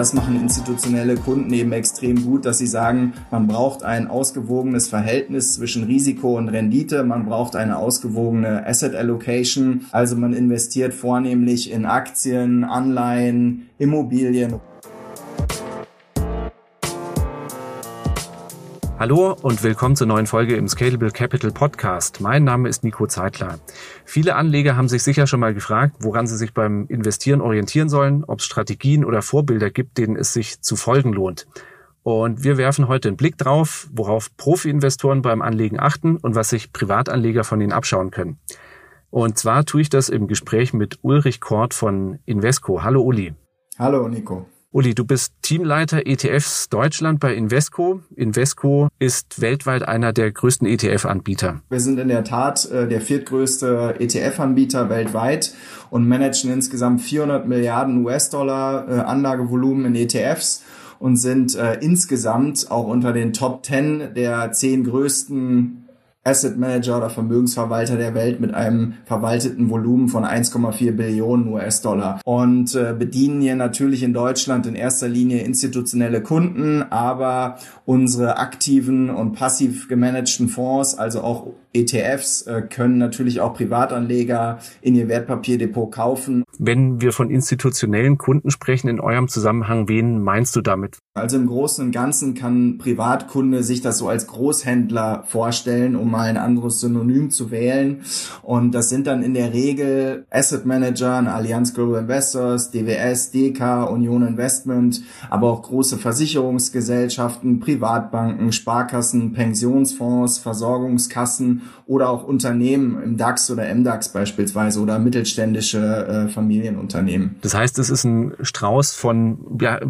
das machen institutionelle Kunden eben extrem gut, dass sie sagen, man braucht ein ausgewogenes Verhältnis zwischen Risiko und Rendite, man braucht eine ausgewogene Asset Allocation, also man investiert vornehmlich in Aktien, Anleihen, Immobilien. Hallo und willkommen zur neuen Folge im Scalable Capital Podcast. Mein Name ist Nico Zeitler. Viele Anleger haben sich sicher schon mal gefragt, woran sie sich beim Investieren orientieren sollen, ob es Strategien oder Vorbilder gibt, denen es sich zu folgen lohnt. Und wir werfen heute einen Blick drauf, worauf Profi-Investoren beim Anlegen achten und was sich Privatanleger von ihnen abschauen können. Und zwar tue ich das im Gespräch mit Ulrich Kort von Invesco. Hallo Uli. Hallo Nico. Uli, du bist Teamleiter ETFs Deutschland bei Invesco. Invesco ist weltweit einer der größten ETF-Anbieter. Wir sind in der Tat äh, der viertgrößte ETF-Anbieter weltweit und managen insgesamt 400 Milliarden US-Dollar äh, Anlagevolumen in ETFs und sind äh, insgesamt auch unter den Top 10 der zehn größten Asset Manager oder Vermögensverwalter der Welt mit einem verwalteten Volumen von 1,4 Billionen US-Dollar. Und äh, bedienen hier natürlich in Deutschland in erster Linie institutionelle Kunden, aber unsere aktiven und passiv gemanagten Fonds, also auch ETFs, äh, können natürlich auch Privatanleger in ihr Wertpapierdepot kaufen. Wenn wir von institutionellen Kunden sprechen in eurem Zusammenhang, wen meinst du damit? Also im Großen und Ganzen kann Privatkunde sich das so als Großhändler vorstellen, um mal ein anderes Synonym zu wählen. Und das sind dann in der Regel Asset Manager, Allianz Global Investors, DWS, DK, Union Investment, aber auch große Versicherungsgesellschaften, Privatbanken, Sparkassen, Pensionsfonds, Versorgungskassen oder auch Unternehmen im DAX oder MDAX beispielsweise oder mittelständische äh, Familienunternehmen. Das heißt, es ist ein Strauß von ja,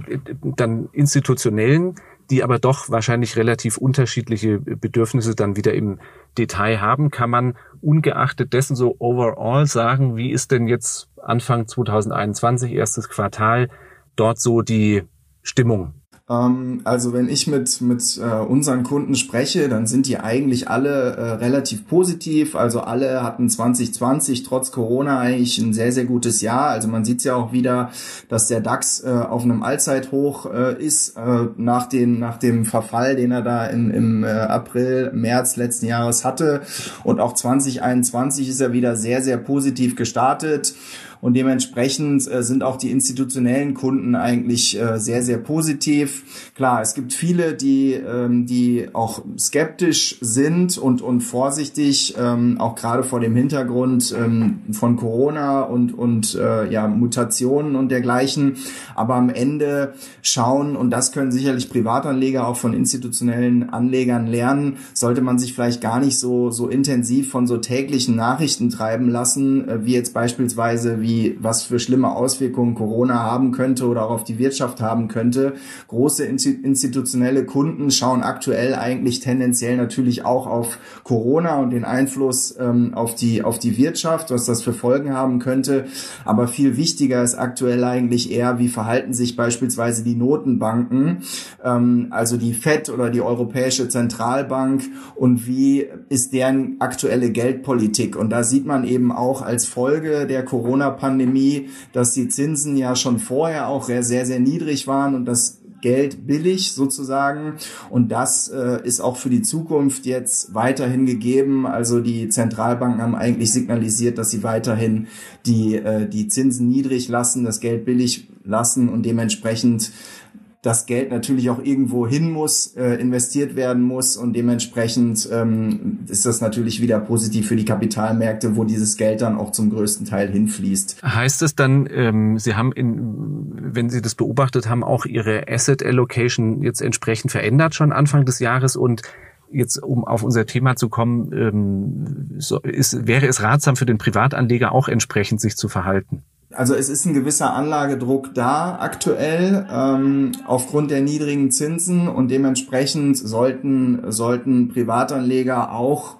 dann institutionellen die aber doch wahrscheinlich relativ unterschiedliche Bedürfnisse dann wieder im Detail haben, kann man ungeachtet dessen so overall sagen, wie ist denn jetzt Anfang 2021, erstes Quartal, dort so die Stimmung? Ähm, also wenn ich mit, mit äh, unseren Kunden spreche, dann sind die eigentlich alle äh, relativ positiv. Also alle hatten 2020 trotz Corona eigentlich ein sehr, sehr gutes Jahr. Also man sieht ja auch wieder, dass der DAX äh, auf einem Allzeithoch äh, ist äh, nach, den, nach dem Verfall, den er da in, im äh, April, März letzten Jahres hatte. Und auch 2021 ist er wieder sehr, sehr positiv gestartet. Und dementsprechend äh, sind auch die institutionellen Kunden eigentlich äh, sehr, sehr positiv. Klar, es gibt viele, die, ähm, die auch skeptisch sind und, und vorsichtig, ähm, auch gerade vor dem Hintergrund ähm, von Corona und, und äh, ja, Mutationen und dergleichen. Aber am Ende schauen, und das können sicherlich Privatanleger auch von institutionellen Anlegern lernen, sollte man sich vielleicht gar nicht so, so intensiv von so täglichen Nachrichten treiben lassen, äh, wie jetzt beispielsweise wie wie was für schlimme Auswirkungen Corona haben könnte oder auch auf die Wirtschaft haben könnte. Große institutionelle Kunden schauen aktuell eigentlich tendenziell natürlich auch auf Corona und den Einfluss ähm, auf die auf die Wirtschaft, was das für Folgen haben könnte. Aber viel wichtiger ist aktuell eigentlich eher, wie verhalten sich beispielsweise die Notenbanken, ähm, also die Fed oder die Europäische Zentralbank und wie ist deren aktuelle Geldpolitik. Und da sieht man eben auch als Folge der Corona Pandemie, dass die Zinsen ja schon vorher auch sehr, sehr niedrig waren und das Geld billig sozusagen. Und das äh, ist auch für die Zukunft jetzt weiterhin gegeben. Also die Zentralbanken haben eigentlich signalisiert, dass sie weiterhin die, äh, die Zinsen niedrig lassen, das Geld billig lassen und dementsprechend das Geld natürlich auch irgendwo hin muss, äh, investiert werden muss und dementsprechend ähm, ist das natürlich wieder positiv für die Kapitalmärkte, wo dieses Geld dann auch zum größten Teil hinfließt. Heißt es dann, ähm, Sie haben, in, wenn Sie das beobachtet haben, auch Ihre Asset Allocation jetzt entsprechend verändert schon Anfang des Jahres und jetzt um auf unser Thema zu kommen, ähm, so ist, wäre es ratsam für den Privatanleger auch entsprechend sich zu verhalten? Also es ist ein gewisser Anlagedruck da aktuell ähm, aufgrund der niedrigen Zinsen und dementsprechend sollten, sollten Privatanleger auch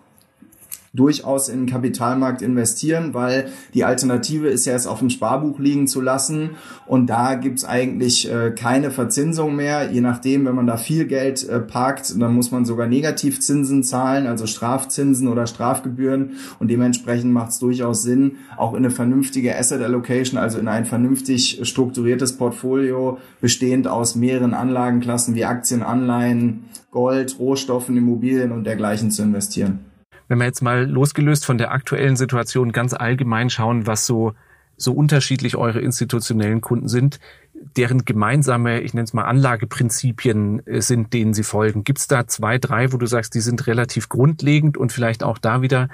durchaus in den Kapitalmarkt investieren, weil die Alternative ist ja es auf dem Sparbuch liegen zu lassen und da gibt's eigentlich äh, keine Verzinsung mehr. Je nachdem, wenn man da viel Geld äh, parkt, dann muss man sogar Negativzinsen zahlen, also Strafzinsen oder Strafgebühren und dementsprechend macht es durchaus Sinn, auch in eine vernünftige Asset Allocation, also in ein vernünftig strukturiertes Portfolio bestehend aus mehreren Anlagenklassen wie Aktien, Anleihen, Gold, Rohstoffen, Immobilien und dergleichen zu investieren. Wenn wir jetzt mal losgelöst von der aktuellen Situation ganz allgemein schauen, was so, so unterschiedlich eure institutionellen Kunden sind, deren gemeinsame, ich nenne es mal Anlageprinzipien äh, sind, denen sie folgen. Gibt es da zwei, drei, wo du sagst, die sind relativ grundlegend und vielleicht auch da wieder,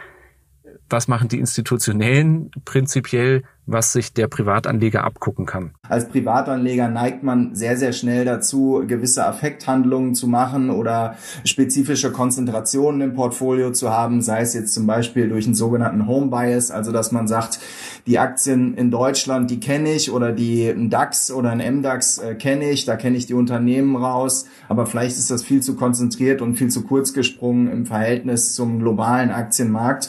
was machen die Institutionellen prinzipiell was sich der Privatanleger abgucken kann. Als Privatanleger neigt man sehr, sehr schnell dazu, gewisse Affekthandlungen zu machen oder spezifische Konzentrationen im Portfolio zu haben, sei es jetzt zum Beispiel durch einen sogenannten Home Bias, also dass man sagt, die Aktien in Deutschland, die kenne ich oder die DAX oder ein MDAX äh, kenne ich, da kenne ich die Unternehmen raus, aber vielleicht ist das viel zu konzentriert und viel zu kurz gesprungen im Verhältnis zum globalen Aktienmarkt.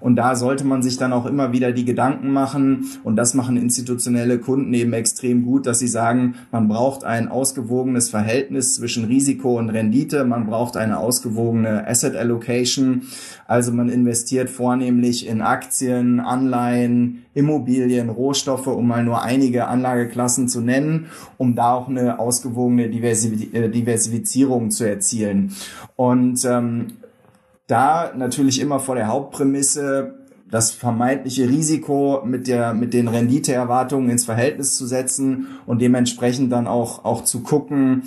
Und da sollte man sich dann auch immer wieder die Gedanken machen, und das machen institutionelle Kunden eben extrem gut, dass sie sagen, man braucht ein ausgewogenes Verhältnis zwischen Risiko und Rendite, man braucht eine ausgewogene Asset Allocation. Also man investiert vornehmlich in Aktien, Anleihen, Immobilien, Rohstoffe, um mal nur einige Anlageklassen zu nennen, um da auch eine ausgewogene äh, Diversifizierung zu erzielen. Und ähm, da natürlich immer vor der Hauptprämisse, das vermeintliche Risiko mit der mit den Renditeerwartungen ins Verhältnis zu setzen und dementsprechend dann auch auch zu gucken,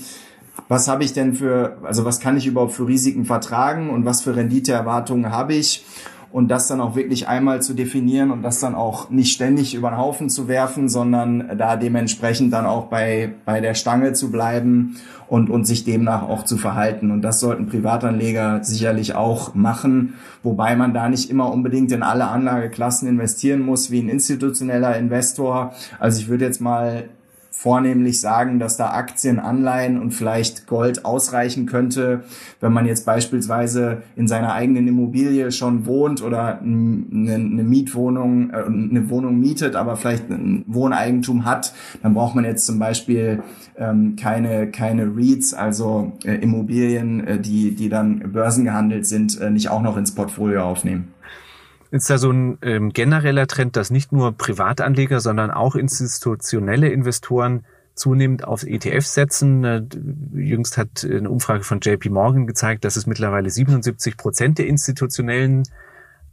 was habe ich denn für also was kann ich überhaupt für Risiken vertragen und was für Renditeerwartungen habe ich und das dann auch wirklich einmal zu definieren und das dann auch nicht ständig über den Haufen zu werfen, sondern da dementsprechend dann auch bei, bei der Stange zu bleiben und, und sich demnach auch zu verhalten. Und das sollten Privatanleger sicherlich auch machen, wobei man da nicht immer unbedingt in alle Anlageklassen investieren muss wie ein institutioneller Investor. Also ich würde jetzt mal vornehmlich sagen, dass da Aktien, Anleihen und vielleicht Gold ausreichen könnte, wenn man jetzt beispielsweise in seiner eigenen Immobilie schon wohnt oder eine, eine Mietwohnung, äh, eine Wohnung mietet, aber vielleicht ein Wohneigentum hat, dann braucht man jetzt zum Beispiel ähm, keine keine REITs, also äh, Immobilien, äh, die die dann börsengehandelt sind, äh, nicht auch noch ins Portfolio aufnehmen. Ist da so ein ähm, genereller Trend, dass nicht nur Privatanleger, sondern auch institutionelle Investoren zunehmend auf ETFs setzen? Jüngst hat eine Umfrage von JP Morgan gezeigt, dass es mittlerweile 77 Prozent der institutionellen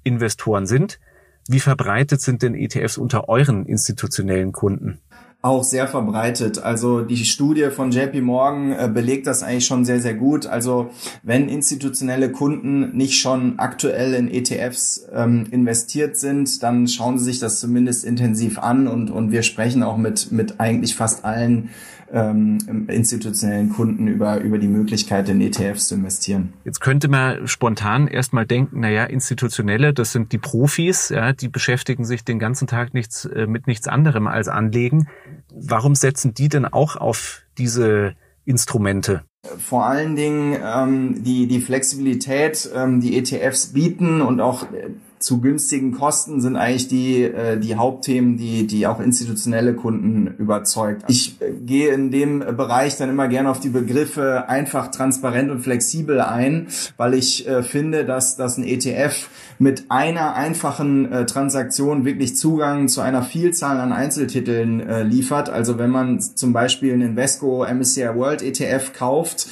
Investoren sind. Wie verbreitet sind denn ETFs unter euren institutionellen Kunden? Auch sehr verbreitet. Also die Studie von JP Morgan äh, belegt das eigentlich schon sehr, sehr gut. Also wenn institutionelle Kunden nicht schon aktuell in ETFs ähm, investiert sind, dann schauen sie sich das zumindest intensiv an und, und wir sprechen auch mit, mit eigentlich fast allen ähm, institutionellen Kunden über, über die Möglichkeit, in ETFs zu investieren. Jetzt könnte man spontan erstmal denken, naja, institutionelle, das sind die Profis, ja, die beschäftigen sich den ganzen Tag nichts, äh, mit nichts anderem als Anlegen. Warum setzen die denn auch auf diese Instrumente? Vor allen Dingen ähm, die, die Flexibilität, ähm, die ETFs bieten und auch äh, zu günstigen Kosten sind eigentlich die, äh, die Hauptthemen, die, die auch institutionelle Kunden überzeugt. Ich äh, gehe in dem Bereich dann immer gerne auf die Begriffe einfach, transparent und flexibel ein, weil ich äh, finde, dass, dass ein ETF mit einer einfachen äh, Transaktion wirklich Zugang zu einer Vielzahl an Einzeltiteln äh, liefert. Also wenn man zum Beispiel einen Invesco MSCI World ETF kauft,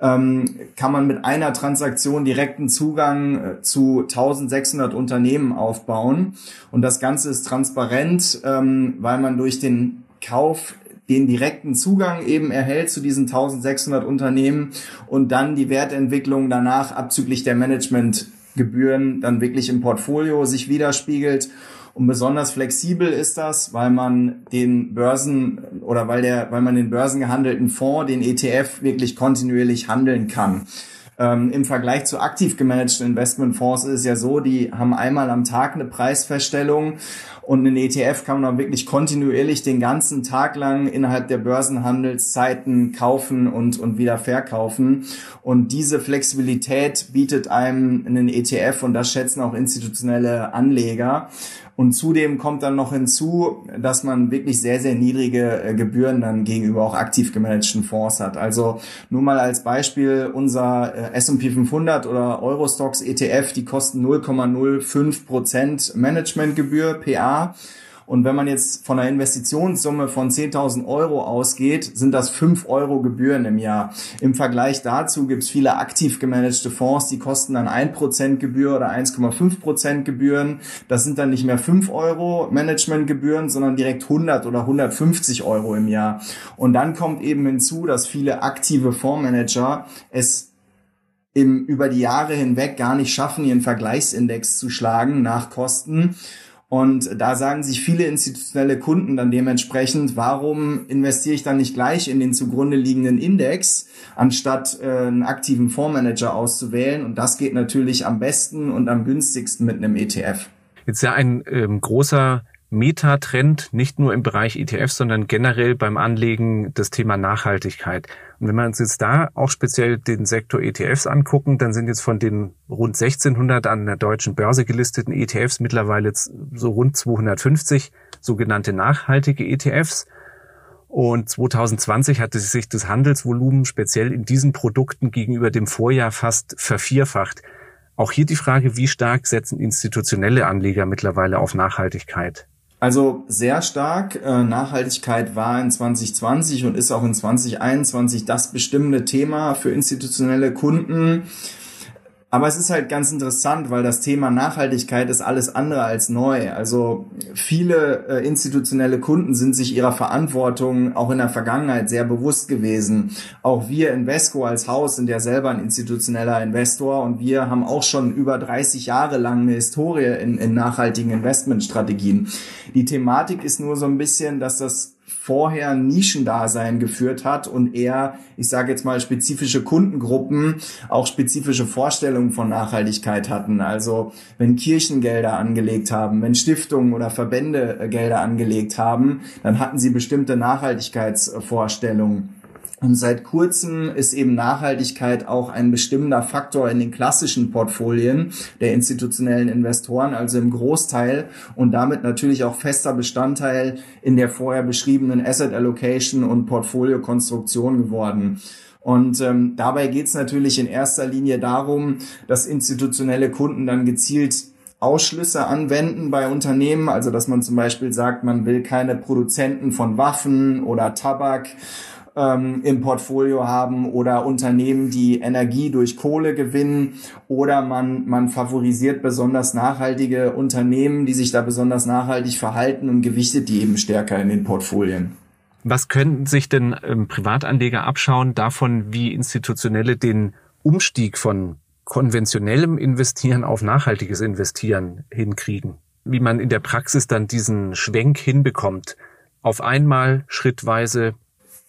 ähm, kann man mit einer Transaktion direkten Zugang äh, zu 1600 Unternehmen aufbauen. Und das Ganze ist transparent, ähm, weil man durch den Kauf den direkten Zugang eben erhält zu diesen 1600 Unternehmen und dann die Wertentwicklung danach abzüglich der Managementgebühren dann wirklich im Portfolio sich widerspiegelt und besonders flexibel ist das, weil man den Börsen oder weil der, weil man den börsengehandelten Fonds, den ETF wirklich kontinuierlich handeln kann. Ähm, Im Vergleich zu aktiv gemanagten Investmentfonds ist es ja so, die haben einmal am Tag eine Preisfeststellung und einen ETF kann man auch wirklich kontinuierlich den ganzen Tag lang innerhalb der Börsenhandelszeiten kaufen und, und wieder verkaufen. Und diese Flexibilität bietet einem einen ETF und das schätzen auch institutionelle Anleger. Und zudem kommt dann noch hinzu, dass man wirklich sehr, sehr niedrige äh, Gebühren dann gegenüber auch aktiv gemanagten Fonds hat. Also nur mal als Beispiel unser äh, S&P 500 oder Eurostox ETF, die kosten 0,05 Prozent Managementgebühr PA. Und wenn man jetzt von einer Investitionssumme von 10.000 Euro ausgeht, sind das 5 Euro Gebühren im Jahr. Im Vergleich dazu gibt es viele aktiv gemanagte Fonds, die kosten dann 1% Gebühr oder 1,5% Gebühren. Das sind dann nicht mehr 5 Euro Managementgebühren, sondern direkt 100 oder 150 Euro im Jahr. Und dann kommt eben hinzu, dass viele aktive Fondsmanager es im, über die Jahre hinweg gar nicht schaffen, ihren Vergleichsindex zu schlagen nach Kosten und da sagen sich viele institutionelle Kunden dann dementsprechend, warum investiere ich dann nicht gleich in den zugrunde liegenden Index, anstatt äh, einen aktiven Fondsmanager auszuwählen? Und das geht natürlich am besten und am günstigsten mit einem ETF. Jetzt ja ein ähm, großer Metatrend, nicht nur im Bereich ETFs, sondern generell beim Anlegen das Thema Nachhaltigkeit. Und wenn wir uns jetzt da auch speziell den Sektor ETFs angucken, dann sind jetzt von den rund 1600 an der deutschen Börse gelisteten ETFs mittlerweile so rund 250 sogenannte nachhaltige ETFs. Und 2020 hatte sich das Handelsvolumen speziell in diesen Produkten gegenüber dem Vorjahr fast vervierfacht. Auch hier die Frage, wie stark setzen institutionelle Anleger mittlerweile auf Nachhaltigkeit? Also sehr stark. Äh, Nachhaltigkeit war in 2020 und ist auch in 2021 das bestimmende Thema für institutionelle Kunden. Aber es ist halt ganz interessant, weil das Thema Nachhaltigkeit ist alles andere als neu. Also viele äh, institutionelle Kunden sind sich ihrer Verantwortung auch in der Vergangenheit sehr bewusst gewesen. Auch wir Invesco als Haus sind ja selber ein institutioneller Investor und wir haben auch schon über 30 Jahre lang eine Historie in, in nachhaltigen Investmentstrategien. Die Thematik ist nur so ein bisschen, dass das vorher Nischendasein geführt hat und eher, ich sage jetzt mal, spezifische Kundengruppen auch spezifische Vorstellungen von Nachhaltigkeit hatten. Also wenn Kirchen angelegt haben, wenn Stiftungen oder Verbände äh, Gelder angelegt haben, dann hatten sie bestimmte Nachhaltigkeitsvorstellungen. Und seit kurzem ist eben Nachhaltigkeit auch ein bestimmender Faktor in den klassischen Portfolien der institutionellen Investoren, also im Großteil und damit natürlich auch fester Bestandteil in der vorher beschriebenen Asset Allocation und Portfoliokonstruktion geworden. Und ähm, dabei geht es natürlich in erster Linie darum, dass institutionelle Kunden dann gezielt Ausschlüsse anwenden bei Unternehmen, also dass man zum Beispiel sagt, man will keine Produzenten von Waffen oder Tabak ähm, im Portfolio haben oder Unternehmen, die Energie durch Kohle gewinnen oder man, man favorisiert besonders nachhaltige Unternehmen, die sich da besonders nachhaltig verhalten und gewichtet die eben stärker in den Portfolien. Was können sich denn ähm, Privatanleger abschauen davon, wie Institutionelle den Umstieg von konventionellem Investieren auf nachhaltiges Investieren hinkriegen? Wie man in der Praxis dann diesen Schwenk hinbekommt, auf einmal schrittweise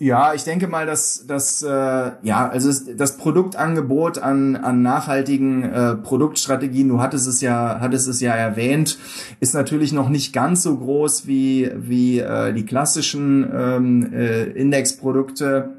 ja, ich denke mal, dass das äh, ja also das Produktangebot an an nachhaltigen äh, Produktstrategien, du hattest es ja hattest es ja erwähnt, ist natürlich noch nicht ganz so groß wie wie äh, die klassischen ähm, äh, Indexprodukte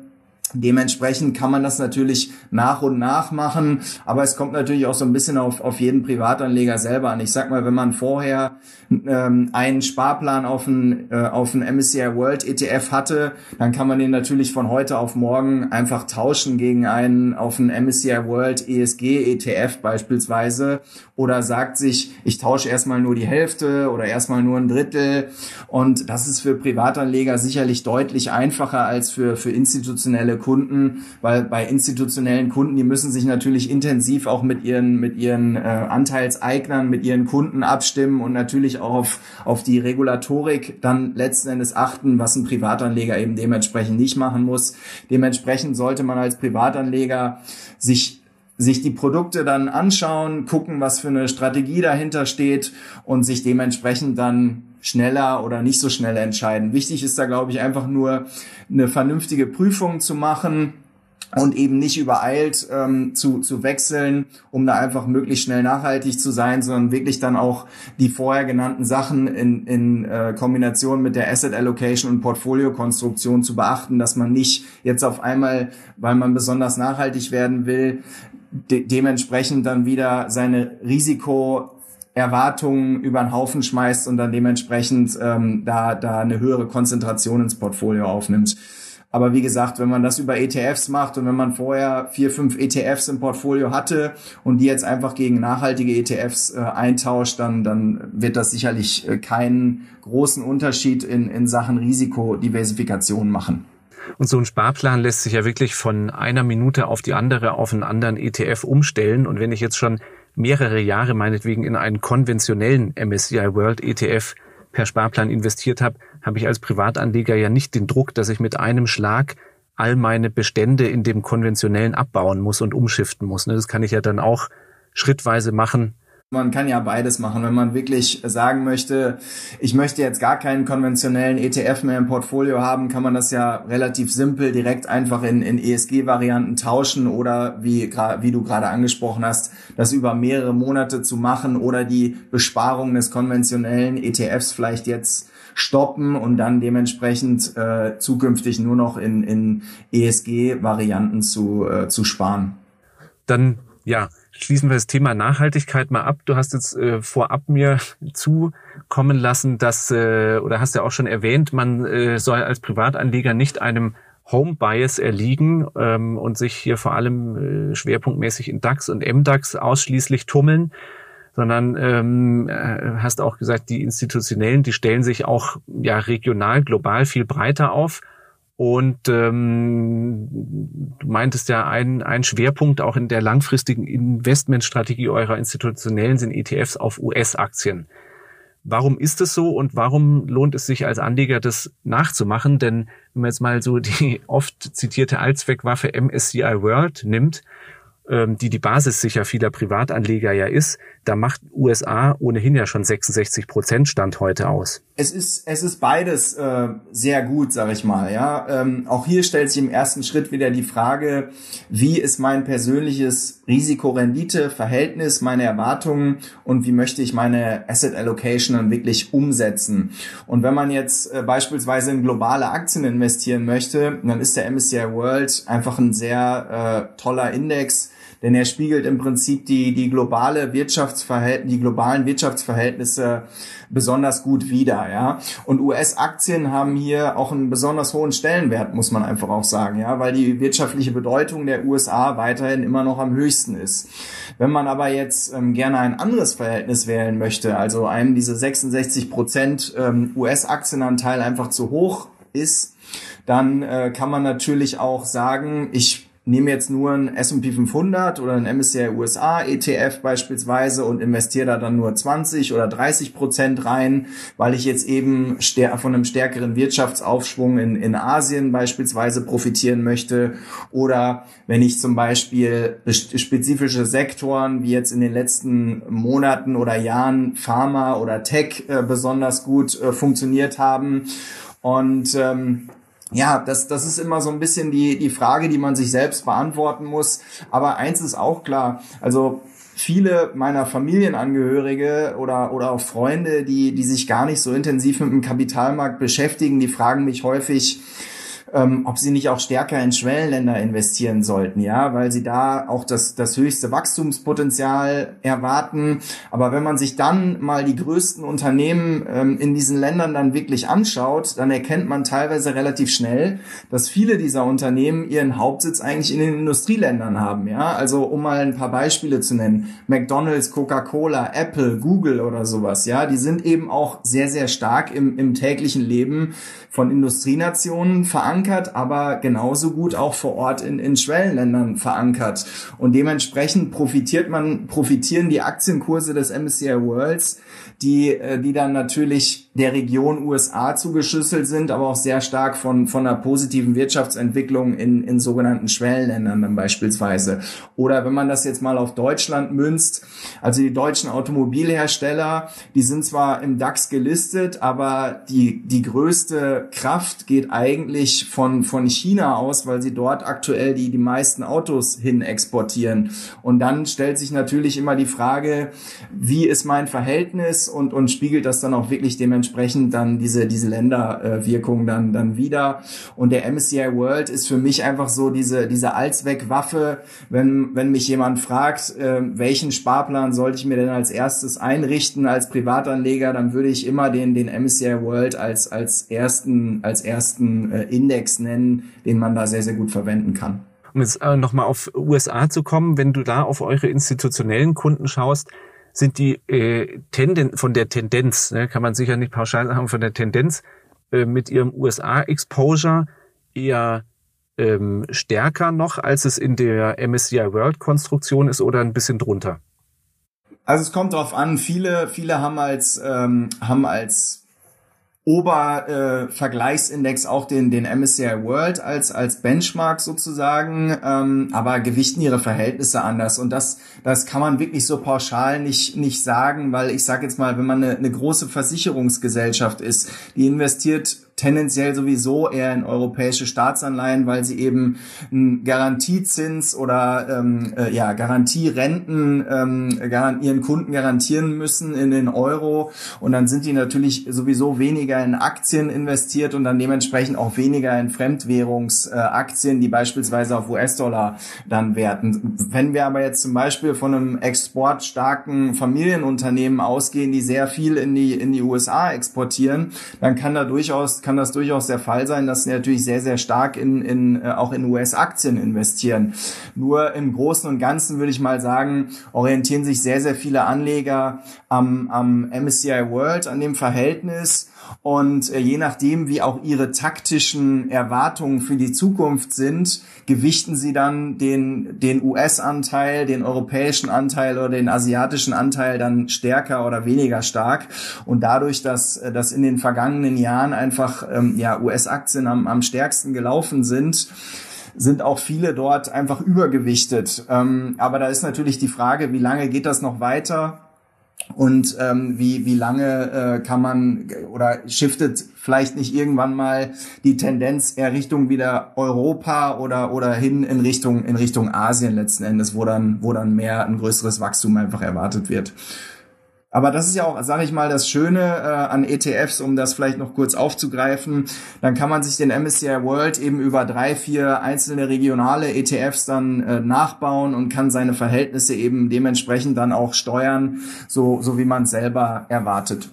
Dementsprechend kann man das natürlich nach und nach machen, aber es kommt natürlich auch so ein bisschen auf, auf jeden Privatanleger selber an. Ich sag mal, wenn man vorher ähm, einen Sparplan auf einen, äh, auf einen MSCI World ETF hatte, dann kann man den natürlich von heute auf morgen einfach tauschen gegen einen auf einen MSCI World ESG ETF beispielsweise oder sagt sich, ich tausche erstmal nur die Hälfte oder erstmal nur ein Drittel und das ist für Privatanleger sicherlich deutlich einfacher als für, für institutionelle Kunden, weil bei institutionellen Kunden, die müssen sich natürlich intensiv auch mit ihren, mit ihren äh, Anteilseignern, mit ihren Kunden abstimmen und natürlich auch auf, auf die Regulatorik dann letzten Endes achten, was ein Privatanleger eben dementsprechend nicht machen muss. Dementsprechend sollte man als Privatanleger sich sich die Produkte dann anschauen, gucken, was für eine Strategie dahinter steht und sich dementsprechend dann schneller oder nicht so schnell entscheiden. Wichtig ist da, glaube ich, einfach nur eine vernünftige Prüfung zu machen und eben nicht übereilt ähm, zu, zu wechseln, um da einfach möglichst schnell nachhaltig zu sein, sondern wirklich dann auch die vorher genannten Sachen in, in äh, Kombination mit der Asset Allocation und Portfolio-Konstruktion zu beachten, dass man nicht jetzt auf einmal, weil man besonders nachhaltig werden will, de dementsprechend dann wieder seine Risiko Erwartungen über den Haufen schmeißt und dann dementsprechend ähm, da, da eine höhere Konzentration ins Portfolio aufnimmt. Aber wie gesagt, wenn man das über ETFs macht und wenn man vorher vier, fünf ETFs im Portfolio hatte und die jetzt einfach gegen nachhaltige ETFs äh, eintauscht, dann, dann wird das sicherlich äh, keinen großen Unterschied in, in Sachen Risikodiversifikation machen. Und so ein Sparplan lässt sich ja wirklich von einer Minute auf die andere auf einen anderen ETF umstellen. Und wenn ich jetzt schon mehrere Jahre meinetwegen in einen konventionellen MSCI World ETF per Sparplan investiert habe, habe ich als Privatanleger ja nicht den Druck, dass ich mit einem Schlag all meine Bestände in dem konventionellen abbauen muss und umschiften muss. Ne? Das kann ich ja dann auch schrittweise machen, man kann ja beides machen. Wenn man wirklich sagen möchte, ich möchte jetzt gar keinen konventionellen ETF mehr im Portfolio haben, kann man das ja relativ simpel direkt einfach in, in ESG-Varianten tauschen oder wie, wie du gerade angesprochen hast, das über mehrere Monate zu machen oder die Besparung des konventionellen ETFs vielleicht jetzt stoppen und dann dementsprechend äh, zukünftig nur noch in, in ESG-Varianten zu, äh, zu sparen. Dann ja, schließen wir das Thema Nachhaltigkeit mal ab. Du hast jetzt äh, vorab mir zukommen lassen, dass, äh, oder hast ja auch schon erwähnt, man äh, soll als Privatanleger nicht einem Home Bias erliegen ähm, und sich hier vor allem äh, schwerpunktmäßig in DAX und MDAX ausschließlich tummeln, sondern ähm, äh, hast auch gesagt, die institutionellen, die stellen sich auch ja regional, global viel breiter auf und ähm, du meintest ja, ein, ein Schwerpunkt auch in der langfristigen Investmentstrategie eurer institutionellen sind ETFs auf US-Aktien. Warum ist es so und warum lohnt es sich als Anleger, das nachzumachen? Denn wenn man jetzt mal so die oft zitierte Allzweckwaffe MSCI World nimmt, ähm, die die Basis sicher vieler Privatanleger ja ist, da macht USA ohnehin ja schon 66 Prozent Stand heute aus. Es ist, es ist beides äh, sehr gut, sag ich mal. Ja, ähm, Auch hier stellt sich im ersten Schritt wieder die Frage, wie ist mein persönliches Risiko-Rendite-Verhältnis, meine Erwartungen und wie möchte ich meine Asset Allocation dann wirklich umsetzen. Und wenn man jetzt äh, beispielsweise in globale Aktien investieren möchte, dann ist der MSCI World einfach ein sehr äh, toller Index, denn er spiegelt im Prinzip die, die globale Wirtschaftsverhältnisse, die globalen Wirtschaftsverhältnisse besonders gut wider, ja. Und US-Aktien haben hier auch einen besonders hohen Stellenwert, muss man einfach auch sagen, ja, weil die wirtschaftliche Bedeutung der USA weiterhin immer noch am höchsten ist. Wenn man aber jetzt ähm, gerne ein anderes Verhältnis wählen möchte, also einem diese 66 Prozent ähm, US-Aktienanteil einfach zu hoch ist, dann äh, kann man natürlich auch sagen, ich nehme jetzt nur ein S&P 500 oder ein MSCI USA ETF beispielsweise und investiere da dann nur 20 oder 30 Prozent rein, weil ich jetzt eben von einem stärkeren Wirtschaftsaufschwung in, in Asien beispielsweise profitieren möchte. Oder wenn ich zum Beispiel spezifische Sektoren wie jetzt in den letzten Monaten oder Jahren Pharma oder Tech äh, besonders gut äh, funktioniert haben. Und ähm, ja, das, das ist immer so ein bisschen die, die Frage, die man sich selbst beantworten muss. Aber eins ist auch klar, also viele meiner Familienangehörige oder, oder auch Freunde, die, die sich gar nicht so intensiv mit dem Kapitalmarkt beschäftigen, die fragen mich häufig, ähm, ob sie nicht auch stärker in Schwellenländer investieren sollten, ja, weil sie da auch das, das höchste Wachstumspotenzial erwarten. Aber wenn man sich dann mal die größten Unternehmen ähm, in diesen Ländern dann wirklich anschaut, dann erkennt man teilweise relativ schnell, dass viele dieser Unternehmen ihren Hauptsitz eigentlich in den Industrieländern haben, ja. Also um mal ein paar Beispiele zu nennen. McDonald's, Coca-Cola, Apple, Google oder sowas, ja, die sind eben auch sehr, sehr stark im, im täglichen Leben von Industrienationen verankert, aber genauso gut auch vor Ort in, in Schwellenländern verankert. Und dementsprechend profitiert man, profitieren die Aktienkurse des MSCI Worlds, die, äh, die dann natürlich der Region USA zugeschüsselt sind, aber auch sehr stark von, von einer positiven Wirtschaftsentwicklung in, in sogenannten Schwellenländern dann beispielsweise. Oder wenn man das jetzt mal auf Deutschland münzt, also die deutschen Automobilhersteller, die sind zwar im DAX gelistet, aber die, die größte Kraft geht eigentlich von, von China aus, weil sie dort aktuell die, die meisten Autos hin exportieren. Und dann stellt sich natürlich immer die Frage, wie ist mein Verhältnis und, und spiegelt das dann auch wirklich dem dementsprechend dann diese, diese Länderwirkung dann, dann wieder. Und der MSCI World ist für mich einfach so diese, diese Allzweckwaffe, wenn, wenn mich jemand fragt, äh, welchen Sparplan sollte ich mir denn als erstes einrichten als Privatanleger, dann würde ich immer den, den MSCI World als, als ersten, als ersten äh, Index nennen, den man da sehr, sehr gut verwenden kann. Um jetzt äh, nochmal auf USA zu kommen, wenn du da auf eure institutionellen Kunden schaust, sind die äh, Tenden von der Tendenz, ne, kann man sicher nicht pauschal sagen, von der Tendenz äh, mit ihrem USA-Exposure eher ähm, stärker noch, als es in der MSCI World-Konstruktion ist oder ein bisschen drunter? Also es kommt drauf an, viele, viele haben als, ähm, haben als Obervergleichsindex äh, auch den, den MSCI World als, als Benchmark sozusagen, ähm, aber gewichten ihre Verhältnisse anders. Und das, das kann man wirklich so pauschal nicht, nicht sagen, weil ich sage jetzt mal, wenn man eine, eine große Versicherungsgesellschaft ist, die investiert tendenziell sowieso eher in europäische Staatsanleihen, weil sie eben einen Garantiezins oder ähm, äh, ja Garantierenten ähm, ihren Kunden garantieren müssen in den Euro und dann sind die natürlich sowieso weniger in Aktien investiert und dann dementsprechend auch weniger in Fremdwährungsaktien, äh, die beispielsweise auf US-Dollar dann werten. Wenn wir aber jetzt zum Beispiel von einem exportstarken Familienunternehmen ausgehen, die sehr viel in die in die USA exportieren, dann kann da durchaus kann das durchaus der Fall sein, dass sie natürlich sehr, sehr stark in, in, äh, auch in US-Aktien investieren. Nur im Großen und Ganzen würde ich mal sagen, orientieren sich sehr, sehr viele Anleger am, am MSCI World, an dem Verhältnis und äh, je nachdem, wie auch ihre taktischen Erwartungen für die Zukunft sind, gewichten sie dann den, den US-Anteil, den europäischen Anteil oder den asiatischen Anteil dann stärker oder weniger stark. Und dadurch, dass, äh, dass in den vergangenen Jahren einfach ähm, ja, US-Aktien am, am stärksten gelaufen sind, sind auch viele dort einfach übergewichtet. Ähm, aber da ist natürlich die Frage, wie lange geht das noch weiter? und ähm, wie, wie lange äh, kann man oder shiftet vielleicht nicht irgendwann mal die Tendenz eher Richtung wieder Europa oder oder hin in Richtung in Richtung Asien letzten Endes, wo dann wo dann mehr ein größeres Wachstum einfach erwartet wird. Aber das ist ja auch, sage ich mal, das Schöne äh, an ETFs, um das vielleicht noch kurz aufzugreifen. Dann kann man sich den MSCI World eben über drei, vier einzelne regionale ETFs dann äh, nachbauen und kann seine Verhältnisse eben dementsprechend dann auch steuern, so, so wie man selber erwartet.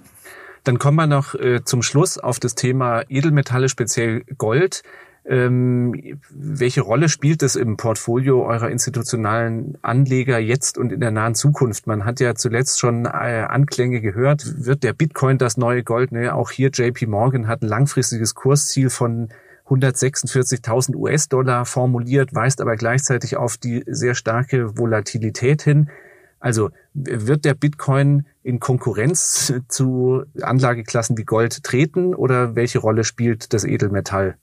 Dann kommen wir noch äh, zum Schluss auf das Thema Edelmetalle, speziell Gold. Ähm, welche Rolle spielt es im Portfolio eurer institutionalen Anleger jetzt und in der nahen Zukunft? Man hat ja zuletzt schon äh, Anklänge gehört. Wird der Bitcoin das neue Gold? Ne? Auch hier JP Morgan hat ein langfristiges Kursziel von 146.000 US-Dollar formuliert, weist aber gleichzeitig auf die sehr starke Volatilität hin. Also wird der Bitcoin in Konkurrenz zu Anlageklassen wie Gold treten oder welche Rolle spielt das Edelmetall?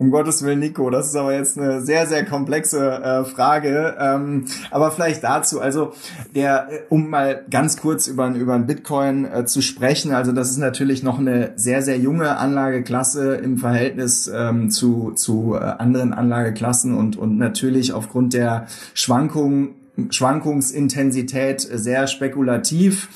Um Gottes Willen, Nico, das ist aber jetzt eine sehr, sehr komplexe äh, Frage. Ähm, aber vielleicht dazu, also der, äh, um mal ganz kurz über, über einen Bitcoin äh, zu sprechen, also das ist natürlich noch eine sehr, sehr junge Anlageklasse im Verhältnis ähm, zu, zu äh, anderen Anlageklassen und, und natürlich aufgrund der Schwankungen Schwankungsintensität sehr spekulativ.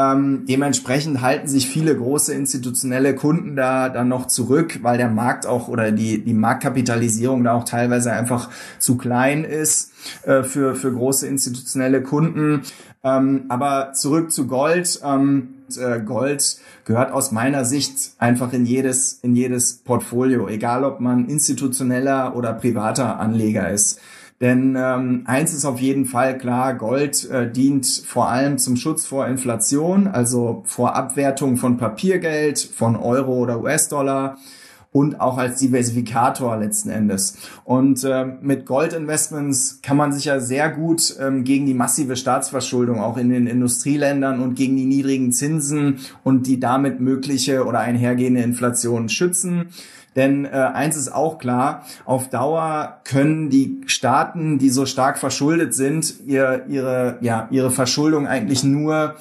Ähm, dementsprechend halten sich viele große institutionelle Kunden da dann noch zurück, weil der Markt auch oder die, die Marktkapitalisierung da auch teilweise einfach zu klein ist äh, für, für große institutionelle Kunden. Ähm, aber zurück zu Gold. Ähm, äh, Gold gehört aus meiner Sicht einfach in jedes, in jedes Portfolio, egal ob man institutioneller oder privater Anleger ist. Denn ähm, eins ist auf jeden Fall klar, Gold äh, dient vor allem zum Schutz vor Inflation, also vor Abwertung von Papiergeld, von Euro oder US-Dollar. und auch als Diversifikator letzten Endes. Und äh, mit Goldinvestments kann man sich ja sehr gut ähm, gegen die massive Staatsverschuldung auch in den Industrieländern und gegen die niedrigen Zinsen und die damit mögliche oder einhergehende Inflation schützen. Denn äh, eins ist auch klar, auf Dauer können die Staaten, die so stark verschuldet sind, ihr, ihre, ja, ihre Verschuldung eigentlich nur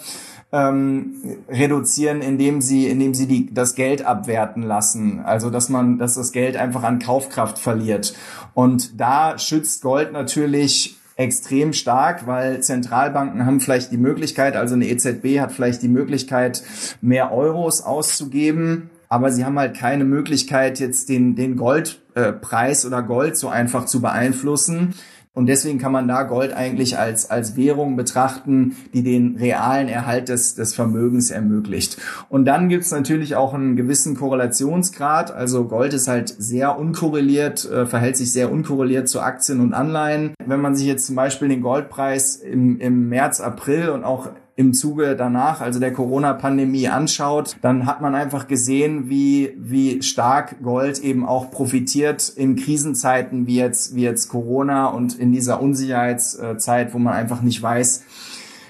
ähm, reduzieren, indem sie, indem sie die, das Geld abwerten lassen. Also dass man, dass das Geld einfach an Kaufkraft verliert. Und da schützt Gold natürlich extrem stark, weil Zentralbanken haben vielleicht die Möglichkeit, also eine EZB hat vielleicht die Möglichkeit, mehr Euros auszugeben aber sie haben halt keine Möglichkeit, jetzt den, den Goldpreis äh, oder Gold so einfach zu beeinflussen. Und deswegen kann man da Gold eigentlich als, als Währung betrachten, die den realen Erhalt des, des Vermögens ermöglicht. Und dann gibt's natürlich auch einen gewissen Korrelationsgrad. Also Gold ist halt sehr unkorreliert, äh, verhält sich sehr unkorreliert zu Aktien und Anleihen. Wenn man sich jetzt zum Beispiel den Goldpreis im, im März, April und auch im Zuge danach, also der Corona-Pandemie anschaut, dann hat man einfach gesehen, wie, wie stark Gold eben auch profitiert in Krisenzeiten wie jetzt, wie jetzt Corona und in dieser Unsicherheitszeit, wo man einfach nicht weiß,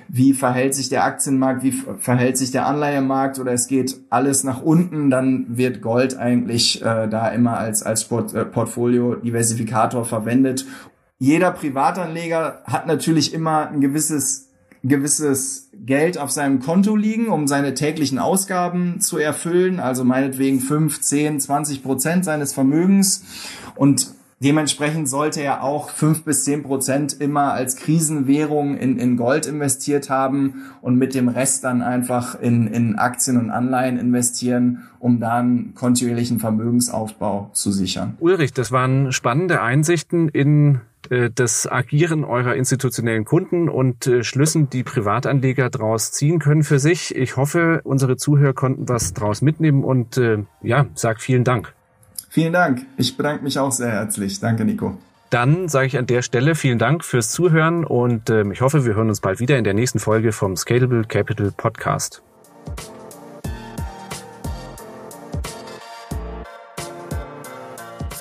wie verhält sich der Aktienmarkt, wie verhält sich der Anleihemarkt oder es geht alles nach unten, dann wird Gold eigentlich äh, da immer als, als Port, äh, Portfolio-Diversifikator verwendet. Jeder Privatanleger hat natürlich immer ein gewisses gewisses Geld auf seinem Konto liegen, um seine täglichen Ausgaben zu erfüllen, also meinetwegen 5, 10, 20 Prozent seines Vermögens. Und dementsprechend sollte er auch 5 bis 10 Prozent immer als Krisenwährung in, in Gold investiert haben und mit dem Rest dann einfach in, in Aktien und Anleihen investieren, um dann kontinuierlichen Vermögensaufbau zu sichern. Ulrich, das waren spannende Einsichten in äh, das Agieren eurer institutionellen Kunden und äh, Schlüssen, die Privatanleger daraus ziehen können für sich. Ich hoffe, unsere Zuhörer konnten was daraus mitnehmen und äh, ja, sag vielen Dank. Vielen Dank. Ich bedanke mich auch sehr herzlich. Danke, Nico. Dann sage ich an der Stelle vielen Dank fürs Zuhören und äh, ich hoffe, wir hören uns bald wieder in der nächsten Folge vom Scalable Capital Podcast.